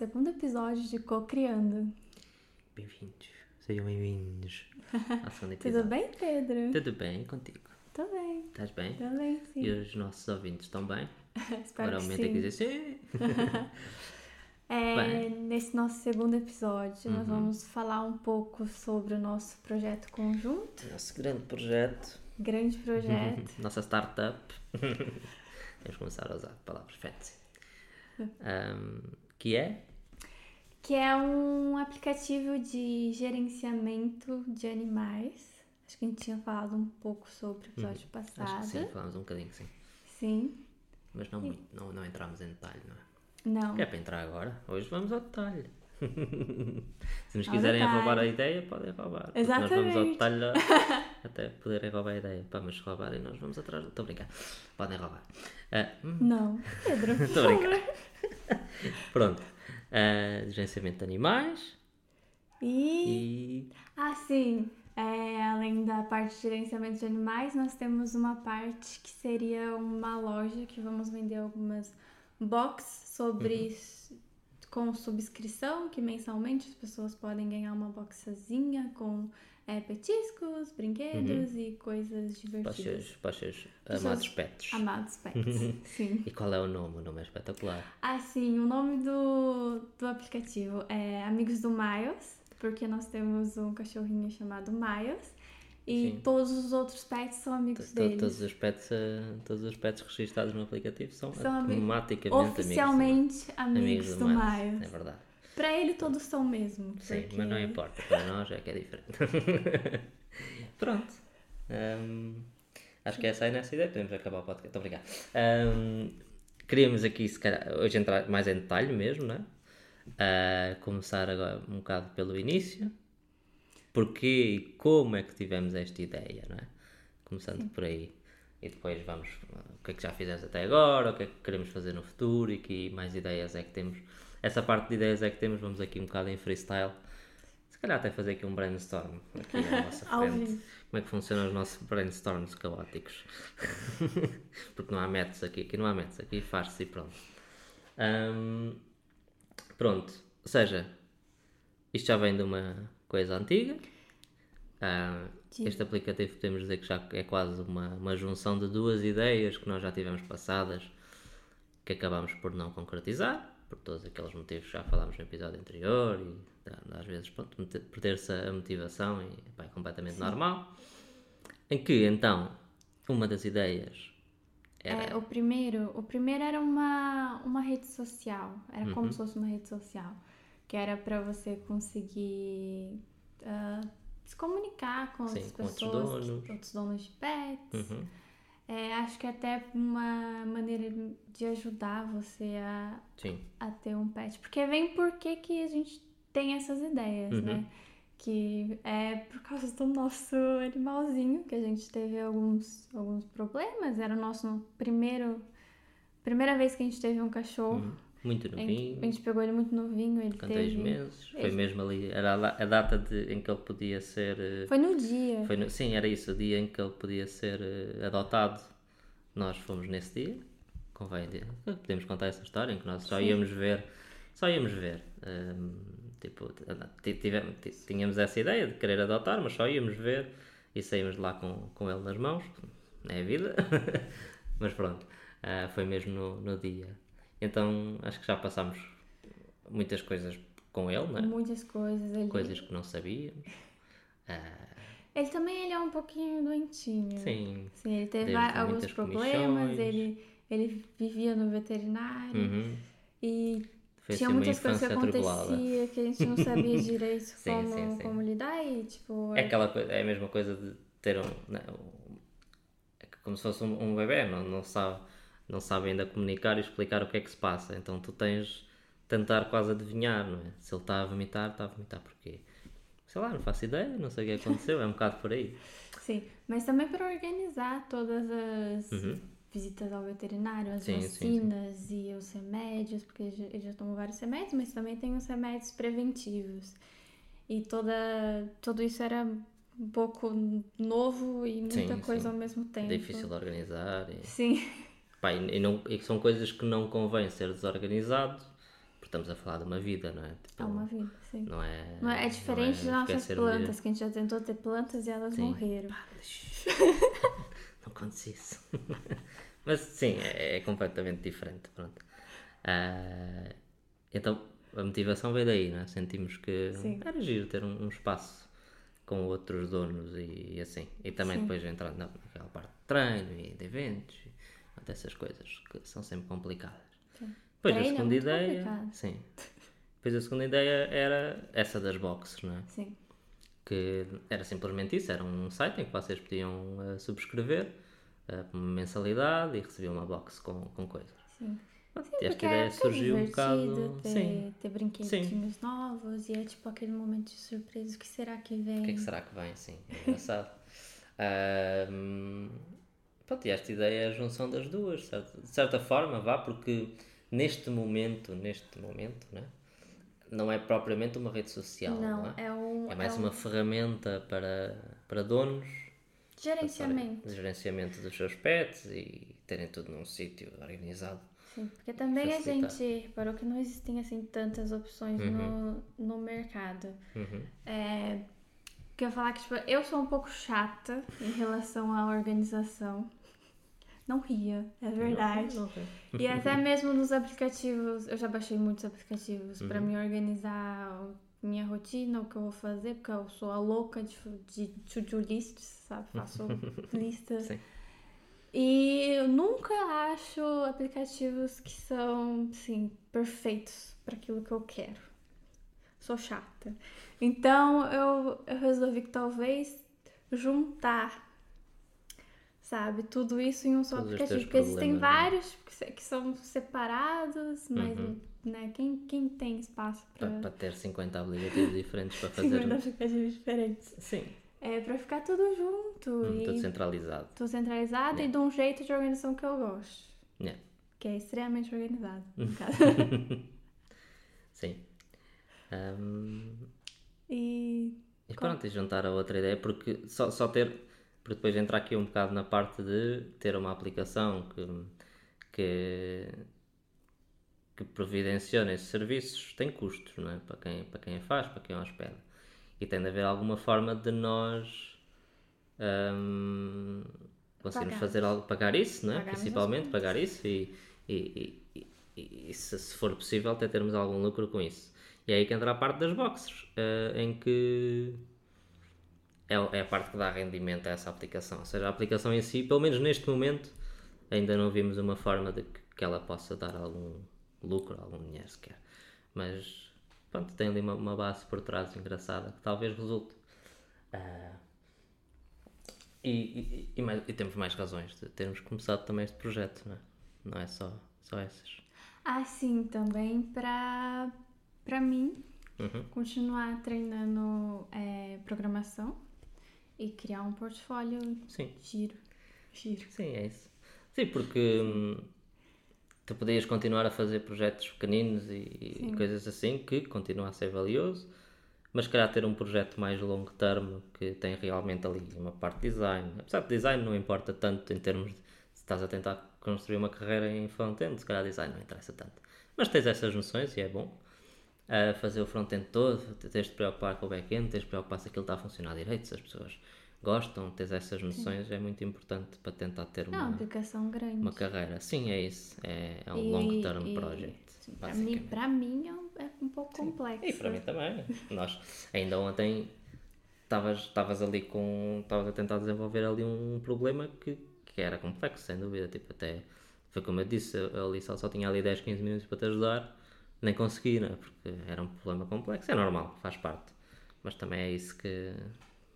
Segundo episódio de Co-Criando. Bem-vindos. Sejam bem-vindos ao segundo Tudo episódio. bem, Pedro? Tudo bem contigo? Tô bem, Estás bem? tô bem, sim. E os nossos ouvintes estão bem? Espero Agora que que sim. dizer sim. É, Bem. nesse nosso segundo episódio, Uhum. nós vamos falar um pouco sobre o nosso projeto conjunto, Nosso grande projeto, grande projeto. nossa startup. Vamos começar a usar palavras fancy. Ahm, que é? Que é um aplicativo de gerenciamento de animais. Acho que a gente tinha falado um pouco sobre o episódio Uhum. Acho passado. que sim, falámos um bocadinho sim. Sim. Mas não, muito, não, não entramos em detalhe, não é? Não. É para entrar agora. Hoje vamos ao detalhe. Se nos Ao quiserem detalhe. roubar a ideia, podem roubar. Porque Nós vamos ao Exatamente. detalhe até poderem roubar a ideia. Pá, mas se roubarem, nós vamos atrás. Estou a brincar. Podem roubar. Ah, hum, Não, Pedro. Estou a brincar. pronto. Ah, gerenciamento de animais E e. Ah, sim. É, além da parte de gerenciamento de animais, nós temos uma parte que seria uma loja que vamos vender algumas boxes sobre com subscrição, que mensalmente as pessoas podem ganhar uma boxazinha com é, petiscos, brinquedos e coisas divertidas. para os seus amados pets. Amados pets. sim. E qual é o nome? O nome é espetacular. Ah, sim, o nome do, do aplicativo é Amigos do Miles, porque nós temos um cachorrinho chamado Miles e Sim. todos os outros pets são amigos deles. Todos os, pets, ah, todos os pets registados no aplicativo são, São automaticamente Oficialmente amigos amigos, do do Miles. Miles. É verdade. Pra ele todos são mesmo. Sim, porque- mas não importa, para nós é que é diferente. Pronto. Hum, acho que essa é a nossa ideia, podemos acabar o podcast. Estou obrigado. Hum, queríamos aqui, se calhar, hoje entrar mais em detalhe mesmo, não é? Ah, começar agora um bocado pelo início. Porquê e como é que tivemos esta ideia, não é? Começando por aí. E depois vamos, o que é que já fizemos até agora, o que é que queremos fazer no futuro e que mais ideias é que temos. Essa parte de ideias é que temos, vamos aqui um bocado em freestyle. Se calhar até fazer aqui um brainstorm aqui à nossa frente. Como é que funcionam os nossos brainstorms caóticos? Porque não há métodos aqui, aqui não há métodos, aqui faz-se e pronto. Ahm, pronto, ou seja, isto já vem de uma coisa antiga. Sim. este aplicativo podemos dizer que já é quase uma, uma junção de duas ideias que nós já tivemos passadas que acabámos por não concretizar, por todos aqueles motivos que já falámos no episódio anterior e às vezes perder-se a motivação e pá, é completamente normal. Em que então uma das ideias era É, o primeiro, o primeiro era uma, uma rede social, era Uhum. como se fosse uma rede social, que era para você conseguir ah, se comunicar com Sim, outras com outros pessoas, donos. outros donos de pets. Uhum. É, acho que até uma maneira de ajudar você a, Sim, a ter um pet, porque vem por que que a gente tem essas ideias, Uhum. né? Que é por causa do nosso animalzinho, que a gente teve alguns, alguns problemas. Era o nosso primeiro. Primeira vez que a gente teve um cachorro. Uhum. Muito novinho, A gente pegou ele muito novinho, ele com teve. dois meses. Foi mesmo ali, era a, data de, em que ele podia ser. eh, Foi no dia. Foi no- sim, era isso, o dia em que ele podia ser eh, adotado. Nós fomos nesse dia. Convém, de- podemos contar essa história em que nós só Sim. íamos ver, só íamos ver. ehm, tipo, t- tivemos, tínhamos essa ideia de querer adotar, mas só íamos ver e saímos de lá com, com ele nas mãos. É a vida. mas pronto, ah, foi mesmo no, no dia. Então acho que já passámos muitas coisas com ele, né? Muitas coisas. Ele, coisas que não sabíamos. Ah, ele também ele é um pouquinho doentinho. sim, Sim, ele teve alguns problemas, comissões. ele, ele vivia no veterinário Uhum. e Foi tinha assim, muitas coisas que atribulada. acontecia que a gente não sabia direito Sim, como, sim, sim. como lidar e tipo. É aquela coisa, é a mesma coisa de ter um. né, um- é como se fosse um, um bebê, não, não, sabe, não sabe ainda comunicar e explicar o que é que se passa. Então tu tens de tentar quase adivinhar, não é? Se ele está a vomitar, está a vomitar porquê? Sei lá, não faço ideia, não sei o que aconteceu, é um bocado por aí. Sim, mas também para organizar todas as Uhum. visitas ao veterinário, as Sim, sim, sim. vacinas e os remédios, porque ele já- tomou vários remédios, mas também tem os remédios preventivos. E toda, tudo isso era um pouco novo e muita Sim, coisa sim. ao mesmo tempo. Difícil de organizar. E, Sim, pá, e, não, e são coisas que não convém ser desorganizado, porque estamos a falar de uma vida, não é? Tipo, É uma vida, sim. Não é, Não é, é diferente não das é nossas esquecer plantas, de- que a gente já tentou ter plantas e elas Sim. morreram. Não contes isso. Mas sim, é, é completamente diferente. Pronto. Ah, então a motivação veio daí, não é? Sentimos que Sim. era giro ter um, um espaço com outros donos e, e assim. E também Sim. depois entrar na- naquela parte de treino e de eventos e dessas coisas que são sempre complicadas. Sim. Depois a Treino é segunda muito ideia. complicado. Sim. Depois a segunda ideia era essa das boxes, não é? Sim. que era simplesmente isso, era um site em que vocês podiam eh, subscrever por uma mensalidade e recebiam uma box com, com coisas. Sim. Sim, esta ideia é surgiu um bocado. ter, Sim, ter brinquedinhos novos e é tipo aquele momento de surpresa. O que será que vem? o que é que será que vem? Sim, é engraçado. Ahm, pronto, e esta ideia é a junção das duas, certo? de certa forma, vá, porque neste momento, neste momento, né? não é propriamente uma rede social, não, Não, é? é um, É mais é um uma ferramenta para, para donos gerenciamento. de gerenciamento dos seus pets e terem tudo num sítio organizado. Sim, porque também a Facilitar. gente reparou que não existem assim tantas opções no, no mercado. Uhum. É, quer falar que tipo, eu sou um pouco chata em relação à organização. Não ria, é verdade. Não, não. E até mesmo nos aplicativos, eu já baixei muitos aplicativos Uhum. para me organizar minha rotina, o que eu vou fazer, porque eu sou a louca de, de to-do lists, sabe? Faço listas. Sim. E eu nunca acho aplicativos que são, assim, perfeitos para aquilo que eu quero. Sou chata. Então eu, eu resolvi que talvez juntar, sabe, tudo isso em um só Todos os aplicativo. Porque existem né? vários que se- que são separados, mas Uhum. né, quem, quem tem espaço Para, ter 50 aplicativos diferentes para fazer. 50 aplicativos diferentes? Sim, É para ficar tudo junto hum, tudo centralizado. tudo centralizado e de um jeito de organização que eu gosto. Yeah. Que é extremamente organizado. No caso. Sim. Ahm, e e pronto, e juntar a outra ideia, porque só, só ter. Porque depois entra aqui um bocado na parte de ter uma aplicação que, que, que providenciona esses serviços tem custos, não é? Para quem, para quem a faz, para quem a hospeda. E tem de haver alguma forma de nós ahm, conseguirmos fazer algo, pagar isso, não é? Pagarmos Principalmente pagar isso e, e, e, e- e se, se for possível até termos algum lucro com isso. E é aí que entra a parte das boxes, eh, em que é, é a parte que dá rendimento a essa aplicação. Ou seja, a aplicação em si, pelo menos neste momento, ainda não vimos uma forma de que, que ela possa dar algum lucro, algum dinheiro sequer. Mas pronto, tem ali uma, uma base por trás engraçada que talvez resulte. Ah, e, e, e, mais- e temos mais razões de termos começado também este projeto, não é? Não é só, só essas. assim também para para mim Uhum. continuar treinando é, programação e criar um portfólio Sim. giro. Giro. Sim, é isso. Sim, porque hum, tu podias continuar a fazer projetos pequeninos e, e coisas assim, que continua a ser valioso, mas calhar ter um projeto mais longo termo que tem realmente ali uma parte de design. Apesar de design não importa tanto em termos de se estás a tentar construir uma carreira em front-end, se calhar design não interessa tanto. Mas tens essas noções e é bom. A fazer o front-end todo, tens de preocupar com o back-end, tens de preocupar se aquilo está a funcionar direito, se as pessoas gostam, tens essas noções, é muito importante para tentar ter uma grande. uma carreira. Sim, é isso. É, é um E- long term e, project. sim, Para mim, pra mim é um- é um pouco complexo. E para mim também. Nós ainda ontem estavas estavas ali com. estavas a tentar desenvolver ali um problema que, que era complexo, sem dúvida. Tipo, até foi como eu disse, eu ali só, só tinha ali 10, 15 minutos para te ajudar, nem consegui, né? porque era um problema complexo. É normal, faz parte. Mas também é isso que.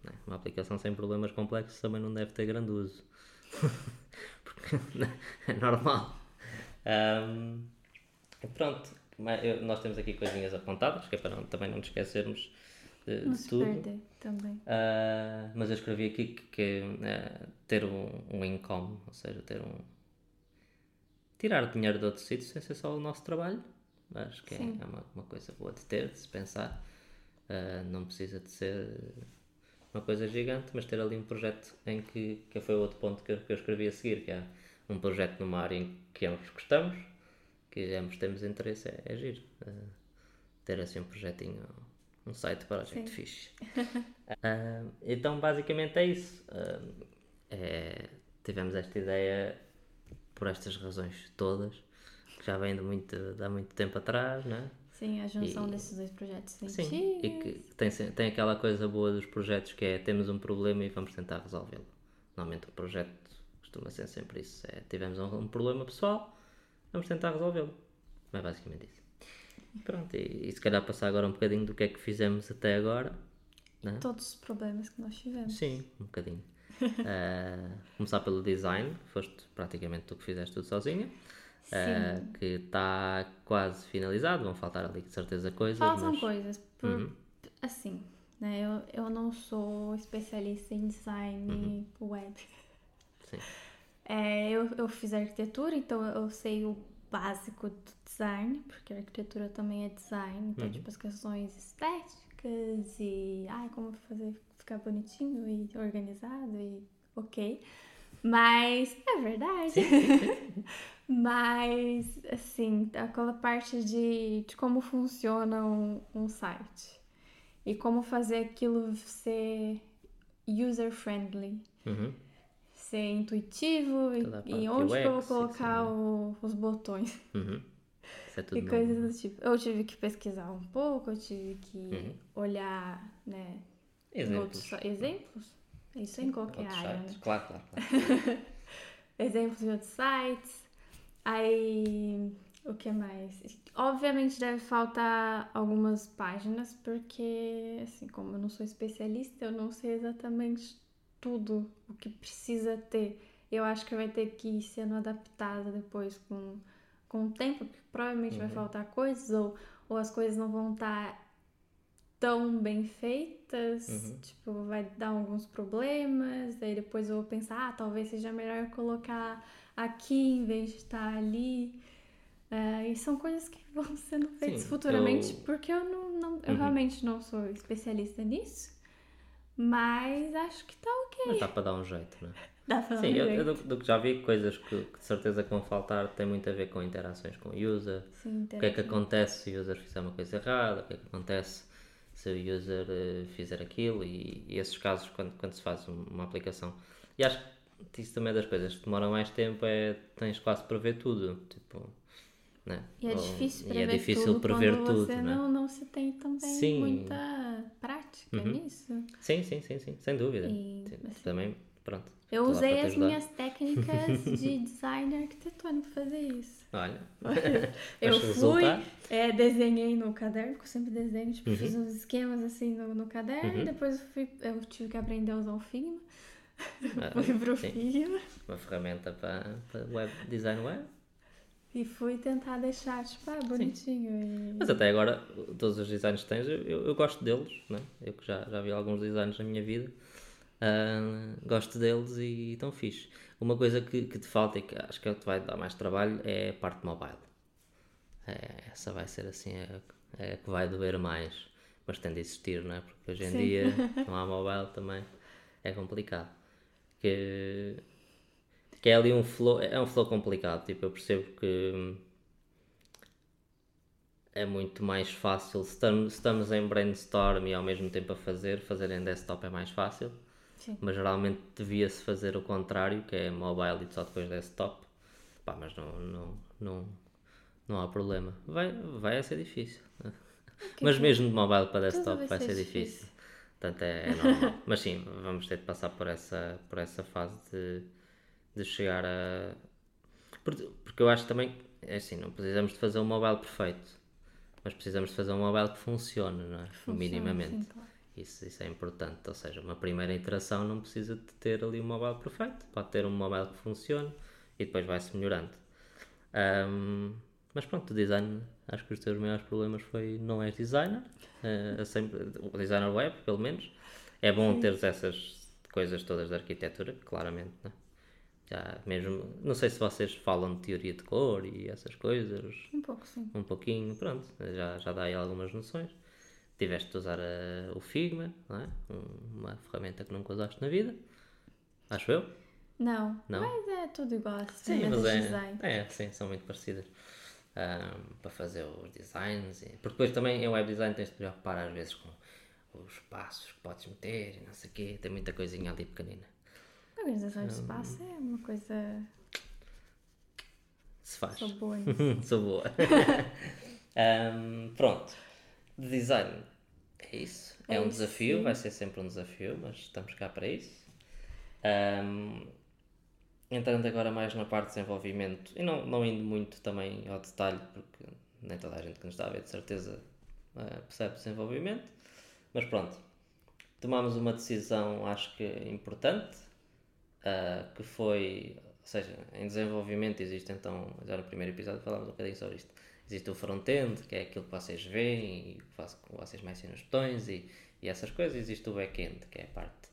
né, Uma aplicação sem problemas complexos também não deve ter grande uso. porque é normal. Ahm, e pronto, eu- nós temos aqui coisinhas apontadas, que é para não- também não nos esquecermos de, de Não se tudo. também. Ah, mas eu escrevi aqui que, que ah, ter um, um income, ou seja, ter um. tirar dinheiro de outro sítio sem ser só o nosso trabalho. Acho que é, Sim. é uma, uma coisa boa de ter, de se pensar. Ah, não precisa de ser uma coisa gigante, mas ter ali um projeto em que, que foi o outro ponto que eu, que eu escrevi a seguir, que é um projeto numa área em que ambos gostamos, que ambos temos interesse, é, é giro. Uh, ter assim um projetinho, um site para a gente Sim. fixe. Uh, então, basicamente é isso. Uh, é- tivemos esta ideia por estas razões todas, que já vem de, muito, de há muito tempo atrás, não é? Sim, a junção E- desses dois projetos Sim, científicos. e que tem, tem aquela coisa boa dos projetos que é temos um problema e vamos tentar resolvê-lo. Normalmente um projeto costuma ser sempre isso. É, tivemos um, um problema pessoal, vamos tentar resolvê-lo. É basicamente isso. Pronto, e, e se calhar passar agora um bocadinho do que é que fizemos até agora. Né? Todos os problemas que nós tivemos. Sim, um bocadinho. Ah, começar pelo design, foste praticamente tu que fizeste tudo sozinha. Ah, que está quase finalizado, vão faltar ali de certeza coisas. Faltam mas... coisas. Por, Uhum. Assim, né? Eu, eu não sou especialista em design web. Uhum. Sim. É, eu, eu fiz arquitetura, então eu sei o básico do design, porque a arquitetura também é design, então, Uhum. tipo, as questões estéticas e ai, como fazer ficar bonitinho e organizado e ok. Mas é verdade. Mas, assim, aquela parte de, de como funciona um, um site e como fazer aquilo ser user-friendly Uhum. ser intuitivo e, e onde que eu vou colocar isso, o- os botões Uhum. Isso é tudo e novo. coisas do tipo. Eu tive que pesquisar um pouco, eu tive que Uhum. olhar, né, em Exemplos. outros exemplos. Isso em qualquer área, né? Claro, claro, claro. Exemplos de outros sites. Aí, o que mais? Obviamente deve faltar algumas páginas, porque, assim, como eu não sou especialista, eu não sei exatamente tudo o que precisa ter. Eu acho que vai ter que ir sendo adaptado depois com, com o tempo, porque provavelmente vai faltar coisas, ou, ou as coisas não vão estar tão bem feitas, Uhum. tipo, vai dar alguns problemas, aí depois eu vou pensar, ah, talvez seja melhor colocar aqui em vez de estar ali. É, e são coisas que vão sendo feitas Sim, futuramente, eu- porque eu não, não- eu Uhum. realmente não sou especialista nisso, mas acho que tá ok. Mas dá para dar um jeito, não é? Dá Sim, dar eu, um eu jeito. do, do que já vi, coisas que, que de certeza que vão faltar tem muito a ver com interações com o user. Sim, O que é que acontece se o user fizer uma coisa errada? O que é que acontece se o user eh, fizer aquilo? E, e esses casos, quando, quando se faz um- uma aplicação. E acho que isso também é das coisas que demoram mais tempo, é tens quase para ver tudo. Tipo, né? E é difícil e prever é difícil tudo prever quando tudo, você né? não, não se tem também Sim. muita prática Uhum. nisso. Sim, sim, sim, sim, sem dúvida. E, Sim, assim, Também, pronto. Eu para usei as ajudar. minhas técnicas de design arquitetônico para fazer isso. Olha, Eu fui, é, desenhei no caderno, que eu sempre desenho, tipo, Uhum. fiz uns esquemas assim no, no caderno, e depois eu, fui, eu tive que aprender a usar o Figma. Ah, sim. Uma ferramenta para, para web, design web. e fui tentar deixar, ah, bonitinho. E... Mas até agora, todos os designs que tens, eu, eu, eu gosto deles, né? eu que já, já vi alguns designs na minha vida, ah, gosto deles e estão fixe. Uma coisa que, que te falta e que acho que te vai dar mais trabalho é a parte mobile. É, essa vai ser assim, é, é a que vai doer mais, mas tem de existir, não é? Porque hoje em Sim. dia não há mobile também, é complicado. Que, que é ali um flow, é um flow complicado, tipo, eu percebo que é muito mais fácil, se estamos, estamos em brainstorm e ao mesmo tempo a fazer, fazer em desktop é mais fácil, Sim. mas geralmente devia-se fazer o contrário, que é mobile e só depois desktop, Pá, mas não, não, não, não há problema, vai, vai a ser difícil, mas mesmo de mobile para desktop vai ser difícil. difícil, portanto é, é normal, mas sim, vamos ter de passar por essa, por essa fase de, de chegar a... Porque, eu acho também, é assim, não precisamos de fazer um mobile perfeito, mas precisamos de fazer um mobile que funcione, não é? Funciona, Minimamente. sim, claro. Isso, isso é importante, ou seja, uma primeira iteração não precisa de ter ali um mobile perfeito, pode ter um mobile que funcione e depois vai-se melhorando. Ahm, mas pronto, o design, acho que os teus maiores problemas foi não és designer, é sempre, designer web, pelo menos. É bom teres essas coisas todas da arquitetura, claramente, né? Já mesmo, não sei se vocês falam de teoria de cor e essas coisas, Um pouco, sim. um pouquinho, pronto, já, já dá aí algumas noções. Tiveste de usar eh, o Figma, não é? Um- uma ferramenta que nunca usaste na vida, acho eu. Não, Não? mas é tudo igual. Sim, mas é, design. é, sim, são muito parecidas. Um, para fazer os designs. E, porque depois também em web design tens de te preocupar às vezes com os passos que podes meter e não sei o quê. Tem muita coisinha ali pequenina. A organização de espaço é uma coisa. Se faz. Sou boa. Sou boa. Um, pronto. Design é isso. É, É um isso, desafio, sim. vai ser sempre um desafio, mas estamos cá para isso. Um, entrando agora mais na parte de desenvolvimento, e não, não indo muito também ao detalhe, porque nem toda a gente que nos está a ver de certeza uh, percebe desenvolvimento, mas pronto, tomámos uma decisão, acho que importante, uh, que foi, ou seja, em desenvolvimento existe então, já no primeiro episódio falámos um bocadinho sobre isto, existe o front-end, que é aquilo que vocês veem e que vocês mexem nos botões e, e essas coisas, existe o back-end, que é a parte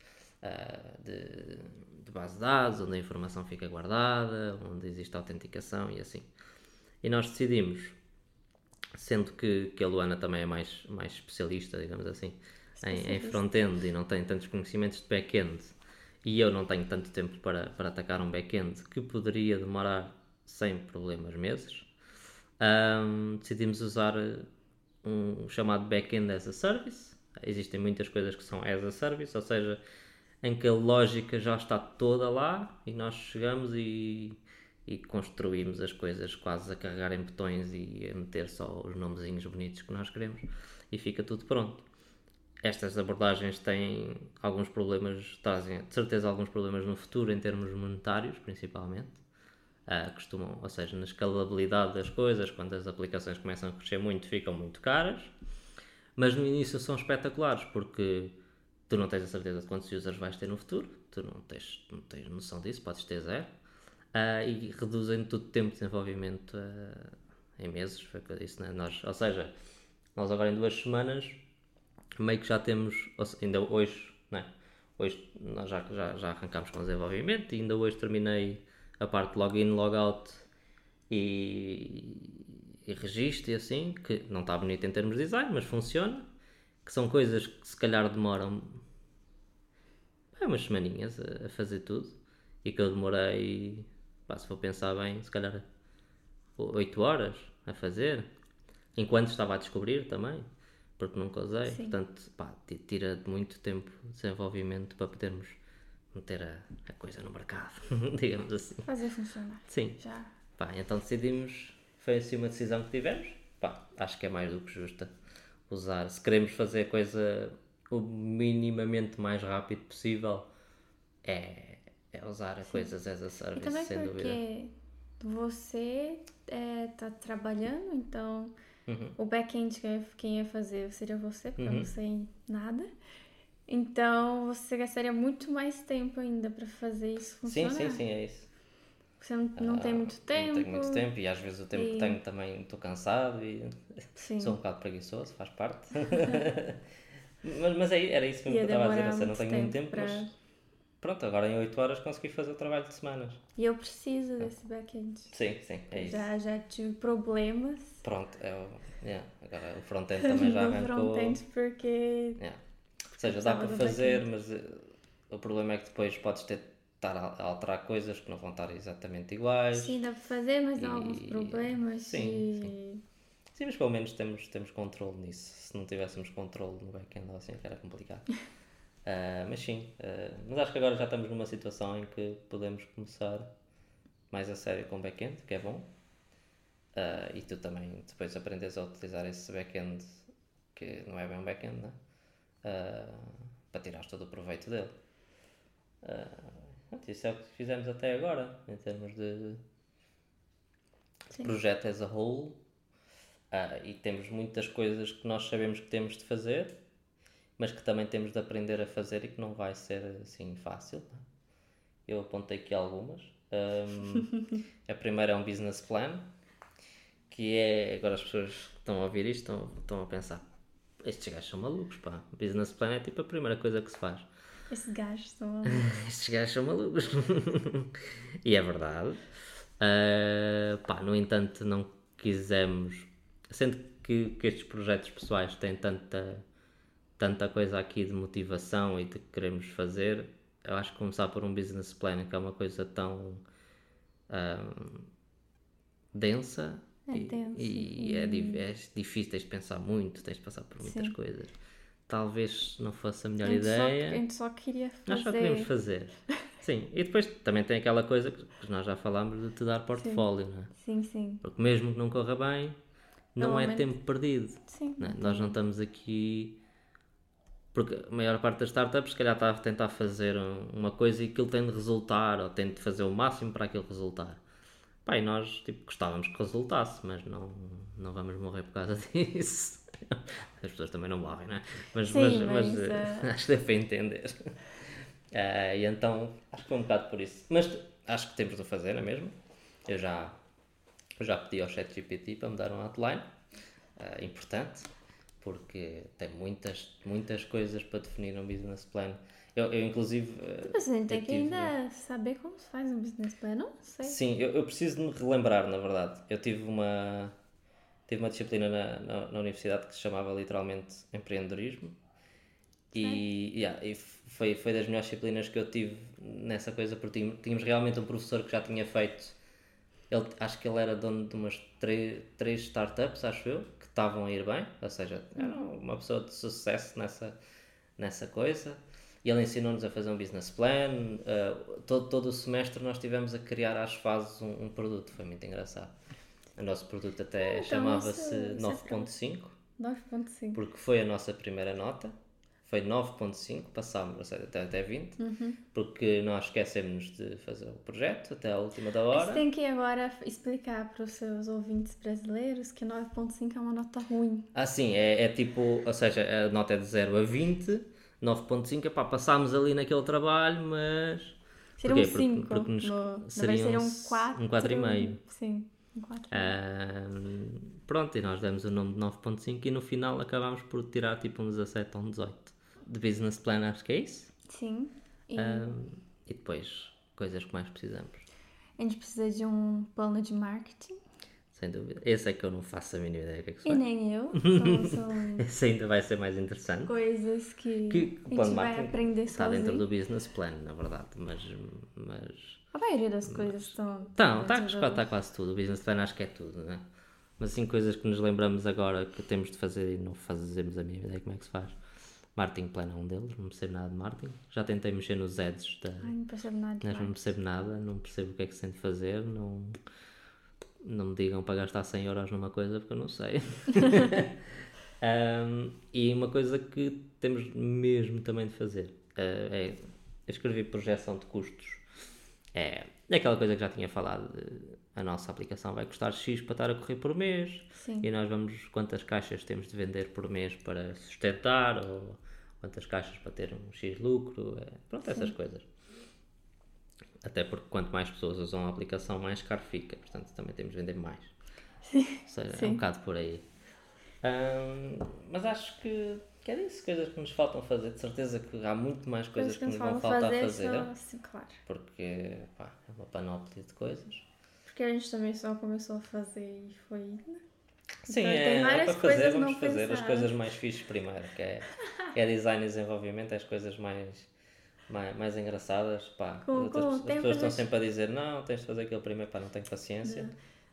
ah, de, de base de dados, onde a informação fica guardada, onde existe autenticação e assim. E nós decidimos, sendo que, que a Luana também é mais, mais especialista, digamos assim, em, em front-end e não tem tantos conhecimentos de back-end, e eu não tenho tanto tempo para, para atacar um back-end, que poderia demorar sem problemas meses, ahm, decidimos usar um chamado back-end as a service. Existem muitas coisas que são as a service, ou seja, em que a lógica já está toda lá e nós chegamos e, e construímos as coisas quase a carregar em botões e a meter só os nomezinhos bonitos que nós queremos e fica tudo pronto. Estas abordagens têm alguns problemas, trazem de certeza alguns problemas no futuro em termos monetários, principalmente. Ah, costumam, ou seja, na escalabilidade das coisas, quando as aplicações começam a crescer muito, ficam muito caras. Mas no início são espetaculares porque tu não tens a certeza de quantos users vais ter no futuro, tu não tens, não tens noção disso, podes ter zero. Ah, e reduzem todo o tempo de desenvolvimento ah, em meses, foi o que eu disse, né? nós, ou seja, nós agora em duas semanas meio que já temos, ainda hoje, né? hoje nós já, já, já arrancámos com o desenvolvimento e ainda hoje terminei a parte de login, logout e, e registro e assim, que não está bonito em termos de design, mas funciona, que são coisas que se calhar demoram é, umas semaninhas a, a fazer tudo e que eu demorei, pá, se for pensar bem, se calhar 8 horas a fazer, enquanto estava a descobrir também, porque nunca usei. Sim. Portanto, pá, ti- tira muito tempo de desenvolvimento para podermos meter a, a coisa no mercado, digamos assim. Fazer funcionar. Sim, Já. pá, então decidimos, foi assim uma decisão que tivemos, pá, acho que é mais do que justa usar. Se queremos fazer a coisa o minimamente mais rápido possível, é, é usar coisas as a E service, também sem dúvida. porque você está trabalhando, então Uhum. o back-end que- quem ia fazer seria você, porque Uhum. eu não sei nada. Então você gastaria muito mais tempo ainda para fazer isso Sim, funcionar. sim, sim, é isso. Você não, não tem muito tempo. Não tenho muito tempo e às vezes o tempo que E- tenho também estou cansado e Sim. sou um bocado preguiçoso, faz parte. mas mas é, era isso mesmo que eu estava a dizer, não tenho muito tempo tempo, mas pronto, agora em 8 horas consegui fazer o trabalho de semanas. E eu preciso desse back-end. Sim, sim, é isso. Já, já tive problemas Pronto, é o, yeah, agora o front-end também já arrancou. front-end porque Yeah. Ou seja, dá para fazer, mas eh, o problema é que depois podes ter estar a alterar coisas que não vão estar exatamente iguais. sim, dá para fazer, mas há alguns E- problemas. sim, e... Sim, mas pelo menos temos, temos controle nisso. Se não tivéssemos controle no back-end ou assim, que era complicado. Ah, mas sim, ah, mas acho que agora já estamos numa situação em que podemos começar mais a sério com back-end, que é bom. Ah, e tu também depois aprendes a utilizar esse back-end, que não é bem um back-end, né? Para tirar todo o proveito dele. Isso é o que fizemos até agora, em termos de Sim. projeto as a whole. Ah, e temos muitas coisas que nós sabemos que temos de fazer, mas que também temos de aprender a fazer e que não vai ser assim fácil. né? Eu apontei aqui algumas. Ahm, a primeira é um business plan, que é. Agora as pessoas que estão a ouvir isto estão, estão a pensar: estes gajos são malucos, pá. Business plan é tipo a primeira coisa que se faz. Esses gajos estão Estes gajos são malucos. e é verdade. Ah, pá, no entanto, não quisemos. Sendo que, que estes projetos pessoais têm tanta, tanta coisa aqui de motivação e de que queremos fazer, eu acho que começar por um business plan, que é uma coisa tão ah, densa, É e, tenso. e é, di- é difícil, tens de pensar muito, tens de passar por muitas Sim. coisas. Talvez não fosse a A melhor gente, só, a ideia. gente só queria fazer. Nós só queríamos fazer. Sim, e depois também tem aquela coisa que nós já falámos de te dar portfólio, não é? Sim, sim. Porque mesmo que não corra bem, não é tempo perdido. Sim. não é? Nós não estamos aqui. Porque a maior parte das startups, se calhar, está a tentar fazer um- uma coisa e aquilo tem de resultar, ou tem de fazer o máximo para aquilo resultar. Pá, e nós tipo, gostávamos que resultasse, mas não, não vamos morrer por causa disso. As pessoas também não morrem, não é? Mas, Sim, mas, mas, eh, eh, acho que deve para entender. Ah, e então, acho que foi um bocado por isso. Mas acho que temos de fazer, não é mesmo? Eu já, já pedi ao ChatGPT para me dar um outline ah, importante, porque tem muitas, muitas coisas para definir um business plan. Eu, eu inclusive. ah, Mas a gente tem que ainda saber como se faz um business plan. Não sei. Sim, eu, eu preciso de me relembrar, na verdade. Eu tive uma, tive uma disciplina na, na, na universidade que se chamava literalmente empreendedorismo. E, yeah, e foi, foi das melhores disciplinas que eu tive nessa coisa, porque tínhamos, tínhamos realmente um professor que já tinha feito. Ele, acho que ele era dono de umas três, três startups, acho eu, que estavam a ir bem, ou seja, era uma pessoa de sucesso nessa, nessa coisa. E ele ensinou-nos a fazer um business plan. uh, todo, todo o semestre nós tivemos a criar às fases um, um produto, foi muito engraçado. O nosso produto até então chamava-se isso- isso é 9.5, 9.5. porque foi a nossa primeira nota. Foi 9.5, passámos até, até 20, Uhum. porque nós esquecemos de fazer o projeto até a última da Você hora. tem que agora explicar para os seus ouvintes brasileiros que 9.5 é uma nota ruim. Ah, sim, é, é tipo, ou seja, a nota é de 0 a 20, 9.5, epá, passámos ali naquele trabalho, mas... Seria um Porque- 5. porque nos- no, seria um um s- 4. um quatro e meio. Sim, um 4. Ahm, pronto, e nós demos o nome de 9.5 e no final acabámos por tirar tipo um 17 ou um 18. De business plan acho que é isso. Sim. E Ahm, e depois, coisas que mais precisamos. a gente precisa de um plano de marketing. Sem dúvida. Esse é que eu não faço a mínima ideia do que é que E nem eu. São, são Esse ainda vai ser mais interessante. coisas que, Que a gente vai aprender está sozinho. dentro do business plan, na verdade. Mas. mas... A maioria das coisas estão. Então, está, dentro está, do- está quase tudo. O business plan acho que é tudo, né? Mas assim, coisas que nos lembramos agora que temos de fazer e não fazemos a minha ideia como é que se faz. Marketing plan é um deles, não percebo nada de marketing. Já tentei mexer nos ads da, Ai, não percebo nada mas não percebo nada, não percebo o que é que se tem de fazer, não, não me digam para gastar 100 euros numa coisa porque eu não sei. Um, e uma coisa que temos mesmo também de fazer uh, é eu escrevi projeção de custos. É, é aquela coisa que já tinha falado, de, a nossa aplicação vai custar X para estar a correr por mês Sim. e nós vamos quantas caixas temos de vender por mês para sustentar ou quantas caixas para ter um X lucro, é, pronto, essas coisas. Até porque quanto mais pessoas usam a aplicação, mais caro fica, portanto também temos de vender mais. Ou seja, é um Sim. bocado por aí. Ahm, mas acho que, que é isso, coisas que nos faltam fazer. De certeza que há muito mais coisas, que, nos vão faltar fazer. só- sim, claro. Porque pá, é uma panóplia de coisas. Porque a gente também só começou a fazer e foi. Sim, Então, é, é para fazer, vamos não fazer as coisas mais fixes primeiro, que é, é design e desenvolvimento, as coisas mais, mais, mais engraçadas. Pá. Com- as, com as pessoas estão sempre a dizer, não, tens de fazer aquilo primeiro, pá, não tenho paciência.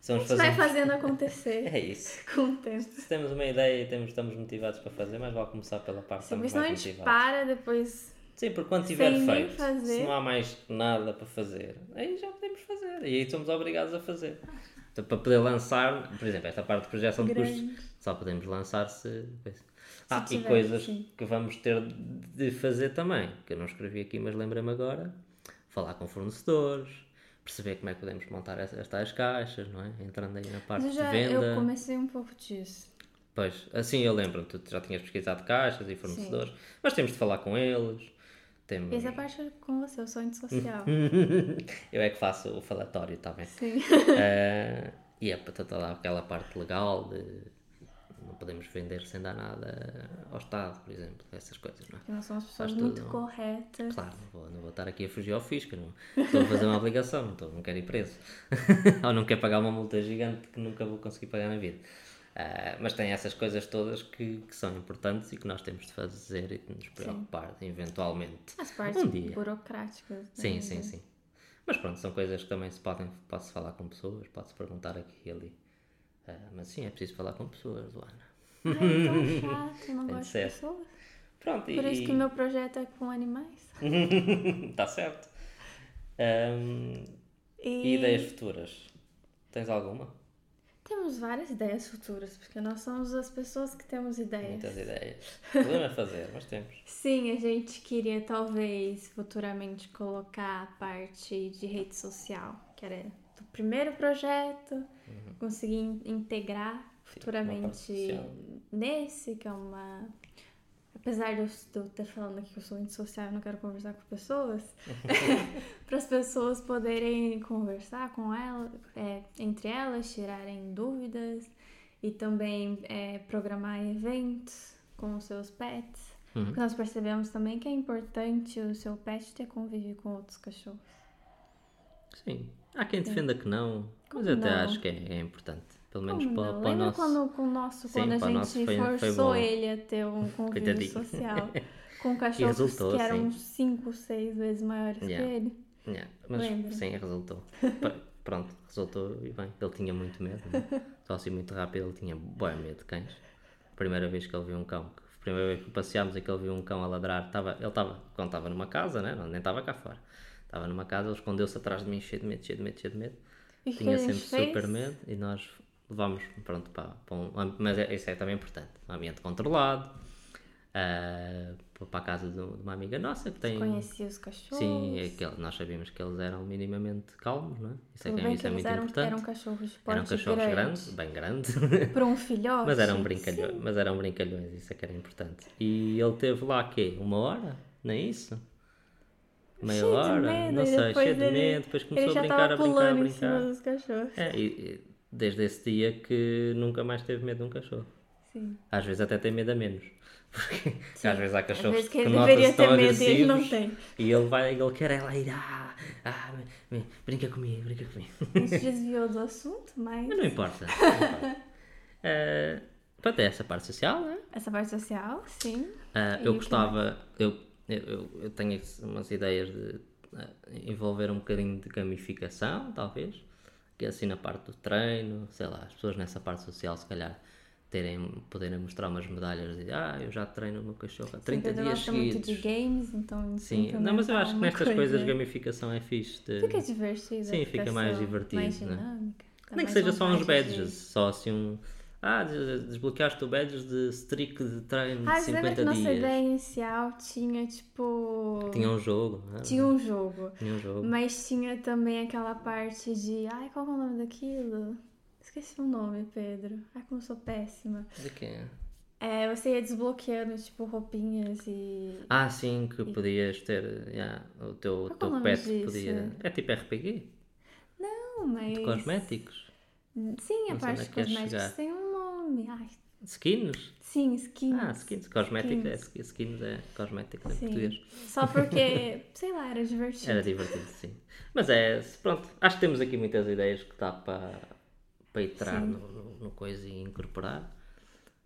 A gente fazer vai fazendo acontecer É isso. com o tempo. Se temos uma ideia e temos, estamos motivados para fazer, mas vale começar pela parte que Sim, porque estamos senão a mais gente motivados. para depois. Sim, porque quando tiver sem feito, se não há mais nada para fazer, aí já podemos fazer. E aí somos obrigados a fazer. Então, para poder lançar, por exemplo, esta parte de projeção de custos, só podemos lançar se. Ah, e tiver, coisas sim. que vamos ter de fazer também, que eu não escrevi aqui, mas lembrei-me agora: falar com fornecedores, perceber como é que podemos montar essas tais caixas, não é? Entrando aí na parte já de venda. eu comecei um pouco disso. Pois, assim eu lembro, tu já tinhas pesquisado caixas e fornecedores, mas temos de falar com eles. Temos... Parte é com você, eu sou antissocial. eu é que faço o falatório também. Sim. Eh, e é para lá aquela parte legal de não podemos vender sem dar nada ao Estado, por exemplo, essas coisas, não é? Porque nós somos pessoas Faz muito tudo. corretas. Claro, não vou, não vou estar aqui a fugir ao fisco, não. Estou a fazer uma aplicação, não, estou, não quero ir preso. Ou não quero pagar uma multa gigante que nunca vou conseguir pagar na vida. Ah, mas tem essas coisas todas que, que são importantes e que nós temos de fazer e de nos preocupar, eventualmente. As partes Um dia. burocráticas. né? Sim, sim, sim. Mas pronto, são coisas que também se podem pode-se falar com pessoas, pode-se perguntar aqui e ali. Ah, mas sim, é preciso falar com pessoas, Luana. Ai, é tão chato, não gosto de pessoas. Pronto, e. Por isso que o meu projeto é com animais. Está certo. Ahm, E, e ideias futuras? Tens alguma? Temos várias ideias futuras, porque nós somos as pessoas que temos ideias. Muitas ideias. O problema é fazer, mas temos. Sim, a gente queria talvez futuramente colocar a parte de rede social, que era do primeiro projeto, conseguir integrar Uhum. uma parte futuramente nesse, que é uma. Apesar de eu, ter falando aqui que eu sou antissocial e não quero conversar com pessoas, para as pessoas poderem conversar com ela, é, entre elas, tirarem dúvidas e também é, programar eventos com os seus pets. Uhum. Porque nós percebemos também que é importante o seu pet ter convívio com outros cachorros. Sim. Há quem defenda que não, mas eu até acho que é, é importante. Pelo menos Como para, não? para o nosso. quando com o nosso, Sim, quando a gente foi- foi forçou bom. ele a ter um convívio Coitadinho. social com cachorros resultou, que eram sim. 5, 6 vezes maiores Yeah. que ele? Yeah, mas Lembra? sim, resultou. Pronto, resultou e bem. Ele tinha muito medo, né? só assim muito rápido, ele tinha bom medo de cães. Primeira vez que ele viu um cão, primeira vez que passeámos e que ele viu um cão a ladrar, estava, ele estava, quando estava numa casa, né? nem estava cá fora. Estava numa casa, ele escondeu-se atrás de mim, cheio de medo, cheio de medo, cheio de medo. E Tinha sempre fez? super medo e nós levámos pronto, para, para um mas é, isso é também importante, um ambiente controlado, ah, para a casa de, uma amiga nossa que tem. Conhecia os cachorros. Sim, é que nós sabíamos que eles eram minimamente calmos, não é? Isso é, que, bem isso é muito eram, importante. eram cachorros Eram cachorros grande. grandes, bem grandes, Para um filhote. mas eram brincalhões, Sim. mas eram brincalhões, isso é que era importante. E ele teve lá quê? Uma hora? Não é isso? Meia Cheio hora? medo, não sei, cheio de medo, depois começou a brincar, a brincar, a brincar. É, e desde esse dia que nunca mais teve medo de um cachorro. Sim. Às vezes até tem medo a menos. Porque às vezes há cachorros vezes que que nota-se deveria tão ter medo e ele não agressivos tem. e ele vai, ele quer é lá ir, ah, ah, me- me- brinca comigo, brinca comigo. Gente desviou do assunto, mas Mas não importa. Não importa. Eh, pronto, é essa parte social, né? essa parte social, sim. E eu que gostava, eu, eu, eu- tenho umas ideias de ah, envolver um bocadinho de gamificação, talvez, que é assim na parte do treino, sei lá, as pessoas nessa parte social, se calhar, terem, poderem mostrar umas medalhas de ah, eu já treino o meu cachorro há 30 Pedro dias gosta muito seguidos. de games, então Sim, não, mas eu inventar acho que nestas coisas coisa. gamificação é fixe. de- Fica divertido. Sim, fica mais divertido, Mais né? dinâmica. dá Nem que seja só uns de- badges, só assim um. Ah, des- desbloqueaste o badges de streak de treino de Ah, você lembra que 50 nossa dias. ideia inicial tinha, tipo... Tinha um jogo, não é? Tinha um jogo. Tinha um jogo. Mas tinha também aquela parte de... Ai, qual é o nome daquilo? Esqueci o nome, Pedro. Ai, como eu sou péssima. De quê? É, você ia desbloqueando, tipo, roupinhas e... Ah, sim, que podias ter. yeah, o teu, Qual é teu pet disso? podia. É tipo RPG? Não, mas... De cosméticos? Sim, a Não sei parte é de cosméticos tem um nome. Ai, Skins? sim, skins. Ah, skins. Cosméticos é, Skins. skins é cosméticos em Sim. português. Só porque, sei lá, era divertido. Era divertido, sim. Mas é, pronto, acho que temos aqui muitas ideias que dá para, para entrar Sim. no, no, no coisa e incorporar.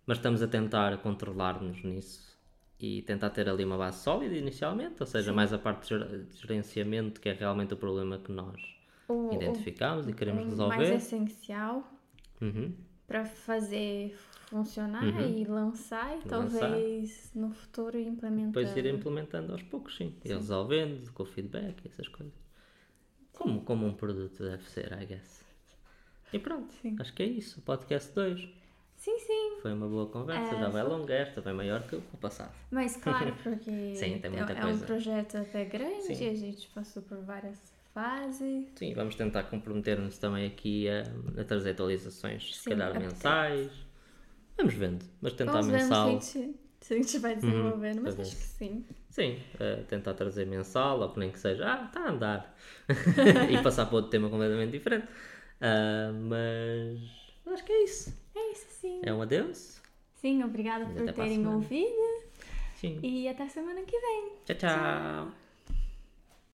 Mas estamos a tentar controlar-nos nisso e tentar ter ali uma base sólida inicialmente, ou seja, mais a parte de ger- de gerenciamento, que é realmente o problema que nós O, o- identificamos e queremos o resolver. mais essencial Uhum. Para fazer funcionar Uhum. e lançar e Lançar. talvez no futuro implementar. Depois ir implementando aos poucos, sim. Ir resolvendo com o feedback e essas coisas. Como, como um produto deve ser, I guess. E pronto, Sim. acho que é isso. O podcast 2. Sim, sim. Foi uma boa conversa, É, já vai foi- longa esta, vai maior que o passado. Mas claro, porque Sim, tem é- muita é, um coisa. projeto até grande, Sim. a gente passou por várias fases. Sim, vamos tentar comprometer-nos também aqui a, a trazer atualizações, se Sim, calhar apetece. mensais. Vamos vendo, mas tentar Vamos ver mensal. se a, gente, se a gente vai desenvolvendo, mas para acho ver. que sim. Sim, eh, tentar trazer mensal, ou que nem que seja, ah, está a andar. e passar para outro tema completamente diferente. Ah, mas acho que é isso. É isso, sim. É um adeus. Sim, obrigada por a terem ouvido Sim. e até semana que vem. Tchau, tchau.